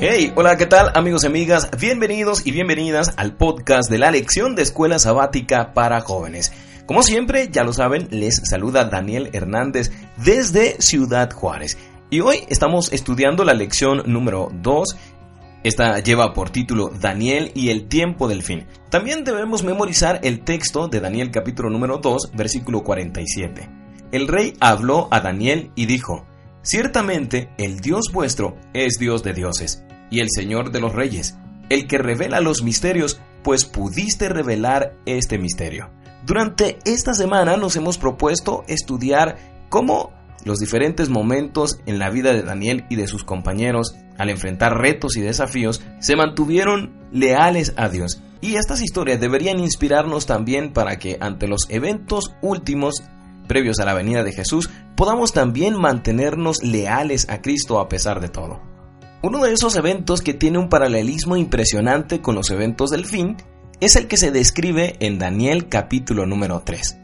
Hey, hola, ¿qué tal amigos y amigas? Bienvenidos y bienvenidas al podcast de la lección de escuela sabática para jóvenes. Como siempre, ya lo saben, les saluda Daniel Hernández desde Ciudad Juárez. Y hoy estamos estudiando la lección número 2. Esta lleva por título Daniel y el tiempo del fin. También debemos memorizar el texto de Daniel capítulo número 2, versículo 47. El rey habló a Daniel y dijo, Ciertamente el Dios vuestro es Dios de dioses y el Señor de los reyes, el que revela los misterios, pues pudiste revelar este misterio. Durante esta semana nos hemos propuesto estudiar cómo los diferentes momentos en la vida de Daniel y de sus compañeros, al enfrentar retos y desafíos, se mantuvieron leales a Dios. Y estas historias deberían inspirarnos también para que ante los eventos últimos previos a la venida de Jesús, podamos también mantenernos leales a Cristo a pesar de todo. Uno de esos eventos que tiene un paralelismo impresionante con los eventos del fin es el que se describe en Daniel capítulo número 3.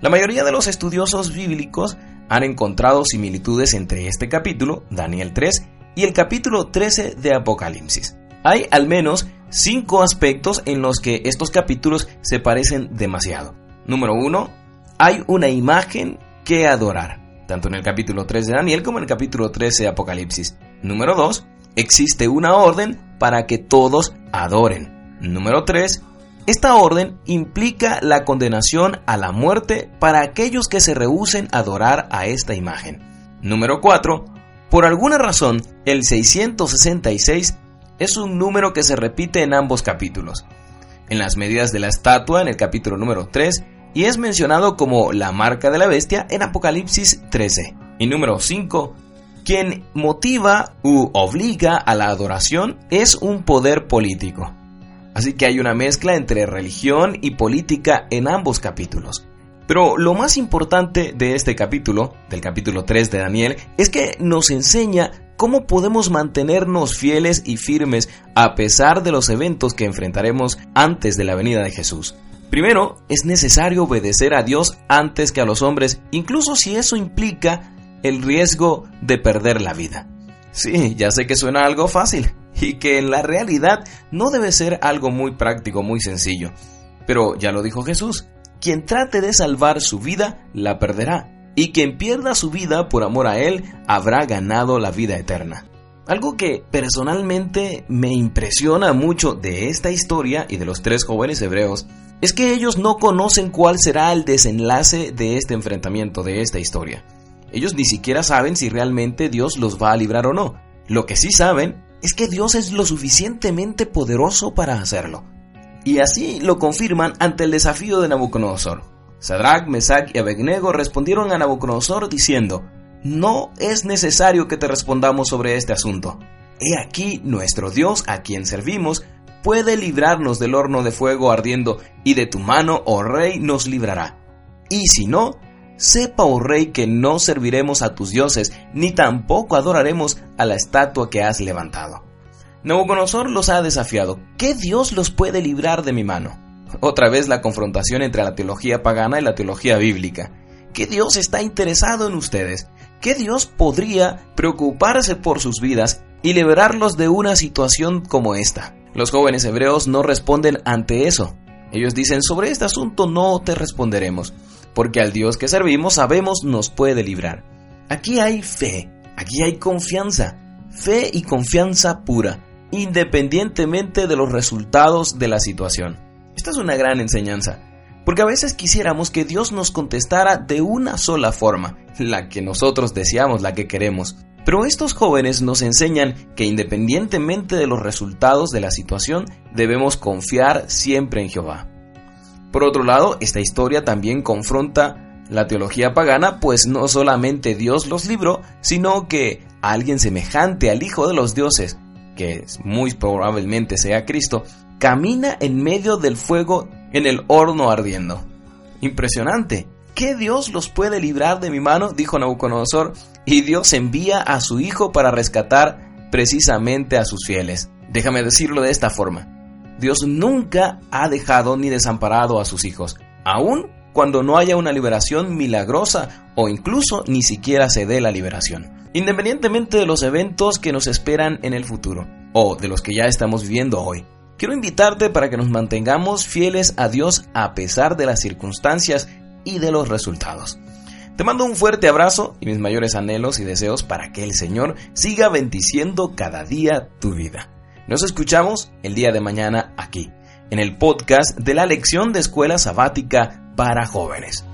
La mayoría de los estudiosos bíblicos han encontrado similitudes entre este capítulo, Daniel 3, y el capítulo 13 de Apocalipsis. Hay al menos cinco aspectos en los que estos capítulos se parecen demasiado. Número 1. Hay una imagen que adorar, tanto en el capítulo 3 de Daniel como en el capítulo 13 de Apocalipsis. Número 2 existe una orden para que todos adoren. Número 3. Esta orden implica la condenación a la muerte para aquellos que se rehúsen a adorar a esta imagen. Número 4. Por alguna razón, el 666 es un número que se repite en ambos capítulos. En las medidas de la estatua en el capítulo número 3 y es mencionado como la marca de la bestia en Apocalipsis 13. Y número 5 quien motiva u obliga a la adoración es un poder político. Así que hay una mezcla entre religión y política en ambos capítulos. Pero lo más importante de este capítulo, del capítulo 3 de Daniel, es que nos enseña cómo podemos mantenernos fieles y firmes a pesar de los eventos que enfrentaremos antes de la venida de Jesús. Primero, es necesario obedecer a Dios antes que a los hombres, incluso si eso implica el riesgo de perder la vida. Sí, ya sé que suena algo fácil y que en la realidad no debe ser algo muy práctico, muy sencillo. Pero ya lo dijo Jesús, quien trate de salvar su vida, la perderá. Y quien pierda su vida por amor a Él, habrá ganado la vida eterna. Algo que personalmente me impresiona mucho de esta historia y de los tres jóvenes hebreos es que ellos no conocen cuál será el desenlace de este enfrentamiento, de esta historia. Ellos ni siquiera saben si realmente Dios los va a librar o no. Lo que sí saben es que Dios es lo suficientemente poderoso para hacerlo. Y así lo confirman ante el desafío de Nabucodonosor. Sadrach, Mesach y Abednego respondieron a Nabucodonosor diciendo, No es necesario que te respondamos sobre este asunto. He aquí nuestro Dios a quien servimos puede librarnos del horno de fuego ardiendo y de tu mano, oh rey, nos librará. Y si no, Sepa, oh rey, que no serviremos a tus dioses, ni tampoco adoraremos a la estatua que has levantado. Nabucodonosor los ha desafiado. ¿Qué Dios los puede librar de mi mano? Otra vez la confrontación entre la teología pagana y la teología bíblica. ¿Qué Dios está interesado en ustedes? ¿Qué Dios podría preocuparse por sus vidas y liberarlos de una situación como esta? Los jóvenes hebreos no responden ante eso. Ellos dicen, sobre este asunto no te responderemos porque al Dios que servimos sabemos nos puede librar. Aquí hay fe, aquí hay confianza, fe y confianza pura, independientemente de los resultados de la situación. Esta es una gran enseñanza, porque a veces quisiéramos que Dios nos contestara de una sola forma, la que nosotros deseamos, la que queremos. Pero estos jóvenes nos enseñan que independientemente de los resultados de la situación, debemos confiar siempre en Jehová. Por otro lado, esta historia también confronta la teología pagana, pues no solamente Dios los libró, sino que alguien semejante al Hijo de los dioses, que muy probablemente sea Cristo, camina en medio del fuego en el horno ardiendo. Impresionante. ¿Qué Dios los puede librar de mi mano? dijo Nabucodonosor, y Dios envía a su Hijo para rescatar precisamente a sus fieles. Déjame decirlo de esta forma. Dios nunca ha dejado ni desamparado a sus hijos, aun cuando no haya una liberación milagrosa o incluso ni siquiera se dé la liberación. Independientemente de los eventos que nos esperan en el futuro, o de los que ya estamos viviendo hoy, quiero invitarte para que nos mantengamos fieles a Dios a pesar de las circunstancias y de los resultados. Te mando un fuerte abrazo y mis mayores anhelos y deseos para que el Señor siga bendiciendo cada día tu vida. Nos escuchamos el día de mañana aquí, en el podcast de la lección de escuela sabática para jóvenes.